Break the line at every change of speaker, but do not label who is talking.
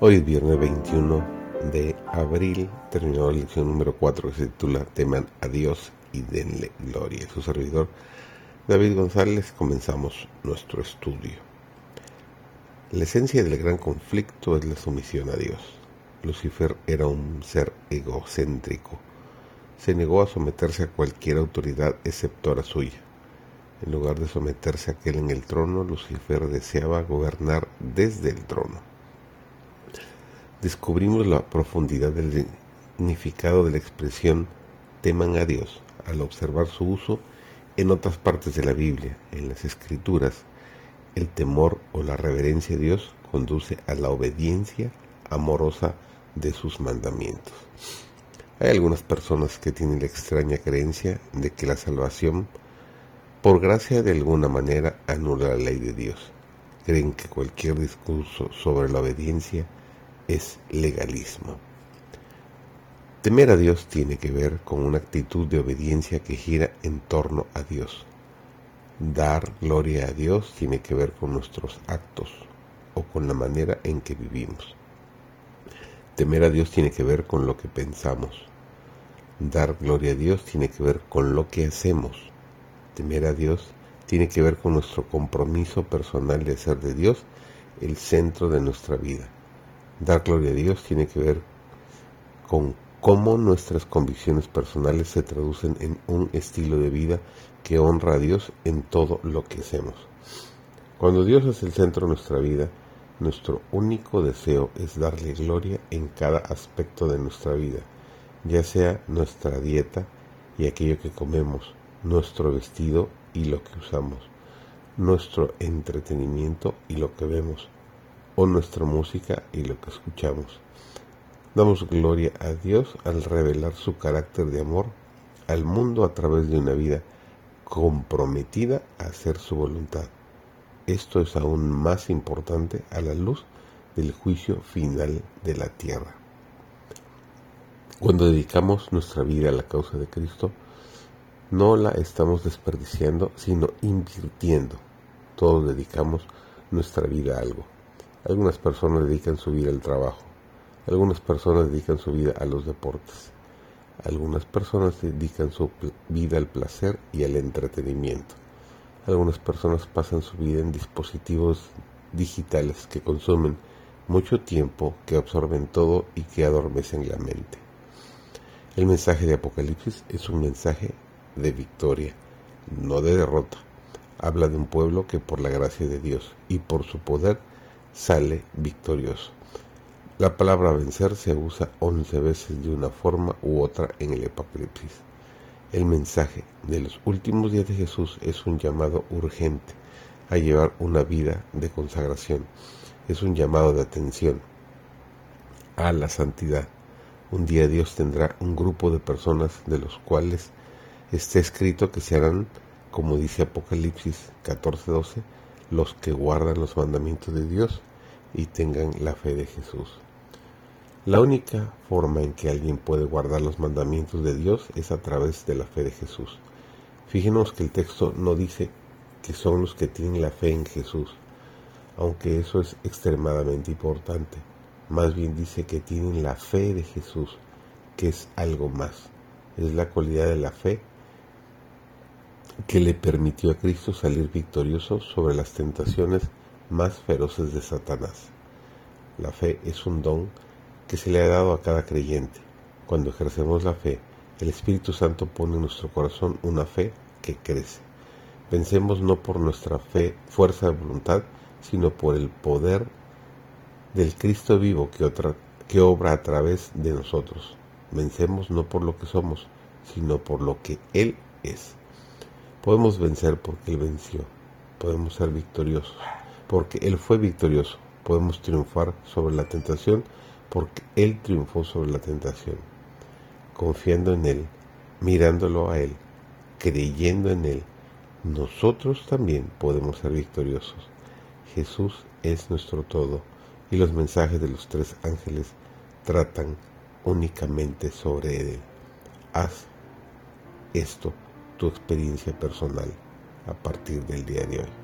Hoy es viernes 21 de abril, terminó la lección número 4 que se titula Teman a Dios y denle gloria. Su servidor David González, comenzamos nuestro estudio. La esencia del gran conflicto es la sumisión a Dios. Lucifer era un ser egocéntrico. Se negó a someterse a cualquier autoridad excepto la suya. En lugar de someterse a aquel en el trono, Lucifer deseaba gobernar desde el trono descubrimos la profundidad del significado de la expresión teman a Dios al observar su uso en otras partes de la Biblia, en las Escrituras. El temor o la reverencia a Dios conduce a la obediencia amorosa de sus mandamientos. Hay algunas personas que tienen la extraña creencia de que la salvación, por gracia de alguna manera, anula la ley de Dios. Creen que cualquier discurso sobre la obediencia es legalismo. Temer a Dios tiene que ver con una actitud de obediencia que gira en torno a Dios. Dar gloria a Dios tiene que ver con nuestros actos o con la manera en que vivimos. Temer a Dios tiene que ver con lo que pensamos. Dar gloria a Dios tiene que ver con lo que hacemos. Temer a Dios tiene que ver con nuestro compromiso personal de hacer de Dios el centro de nuestra vida. Dar gloria a Dios tiene que ver con cómo nuestras convicciones personales se traducen en un estilo de vida que honra a Dios en todo lo que hacemos. Cuando Dios es el centro de nuestra vida, nuestro único deseo es darle gloria en cada aspecto de nuestra vida, ya sea nuestra dieta y aquello que comemos, nuestro vestido y lo que usamos, nuestro entretenimiento y lo que vemos, o nuestra música y lo que escuchamos. Damos gloria a Dios al revelar su carácter de amor al mundo a través de una vida comprometida a hacer su voluntad. Esto es aún más importante a la luz del juicio final de la tierra. Cuando dedicamos nuestra vida a la causa de Cristo, no la estamos desperdiciando, sino invirtiendo. Todos dedicamos nuestra vida a algo. Algunas personas dedican su vida al trabajo. Algunas personas dedican su vida a los deportes. Algunas personas dedican su vida al placer y al entretenimiento. Algunas personas pasan su vida en dispositivos digitales que consumen mucho tiempo, que absorben todo y que adormecen la mente. El mensaje de Apocalipsis es un mensaje de victoria, no de derrota. Habla de un pueblo que por la gracia de Dios y por su poder sale victorioso. La palabra vencer se usa once veces de una forma u otra en el Apocalipsis. El mensaje de los últimos días de Jesús es un llamado urgente a llevar una vida de consagración. Es un llamado de atención a la santidad. Un día Dios tendrá un grupo de personas de los cuales está escrito que serán, como dice Apocalipsis 14:12, los que guardan los mandamientos de Dios y tengan la fe de Jesús. La única forma en que alguien puede guardar los mandamientos de Dios es a través de la fe de Jesús. Fíjenos que el texto no dice que son los que tienen la fe en Jesús, aunque eso es extremadamente importante. Más bien dice que tienen la fe de Jesús, que es algo más. Es la cualidad de la fe que le permitió a Cristo salir victorioso sobre las tentaciones más feroces de Satanás. La fe es un don que se le ha dado a cada creyente. Cuando ejercemos la fe, el Espíritu Santo pone en nuestro corazón una fe que crece. Pensemos no por nuestra fe, fuerza de voluntad, sino por el poder del Cristo vivo que, que obra a través de nosotros. Vencemos no por lo que somos, sino por lo que Él es. Podemos vencer porque Él venció. Podemos ser victoriosos porque Él fue victorioso. Podemos triunfar sobre la tentación porque Él triunfó sobre la tentación. Confiando en Él, mirándolo a Él, creyendo en Él, nosotros también podemos ser victoriosos. Jesús es nuestro todo y los mensajes de los tres ángeles tratan únicamente sobre Él. Haz esto tu experiencia personal a partir del día de hoy.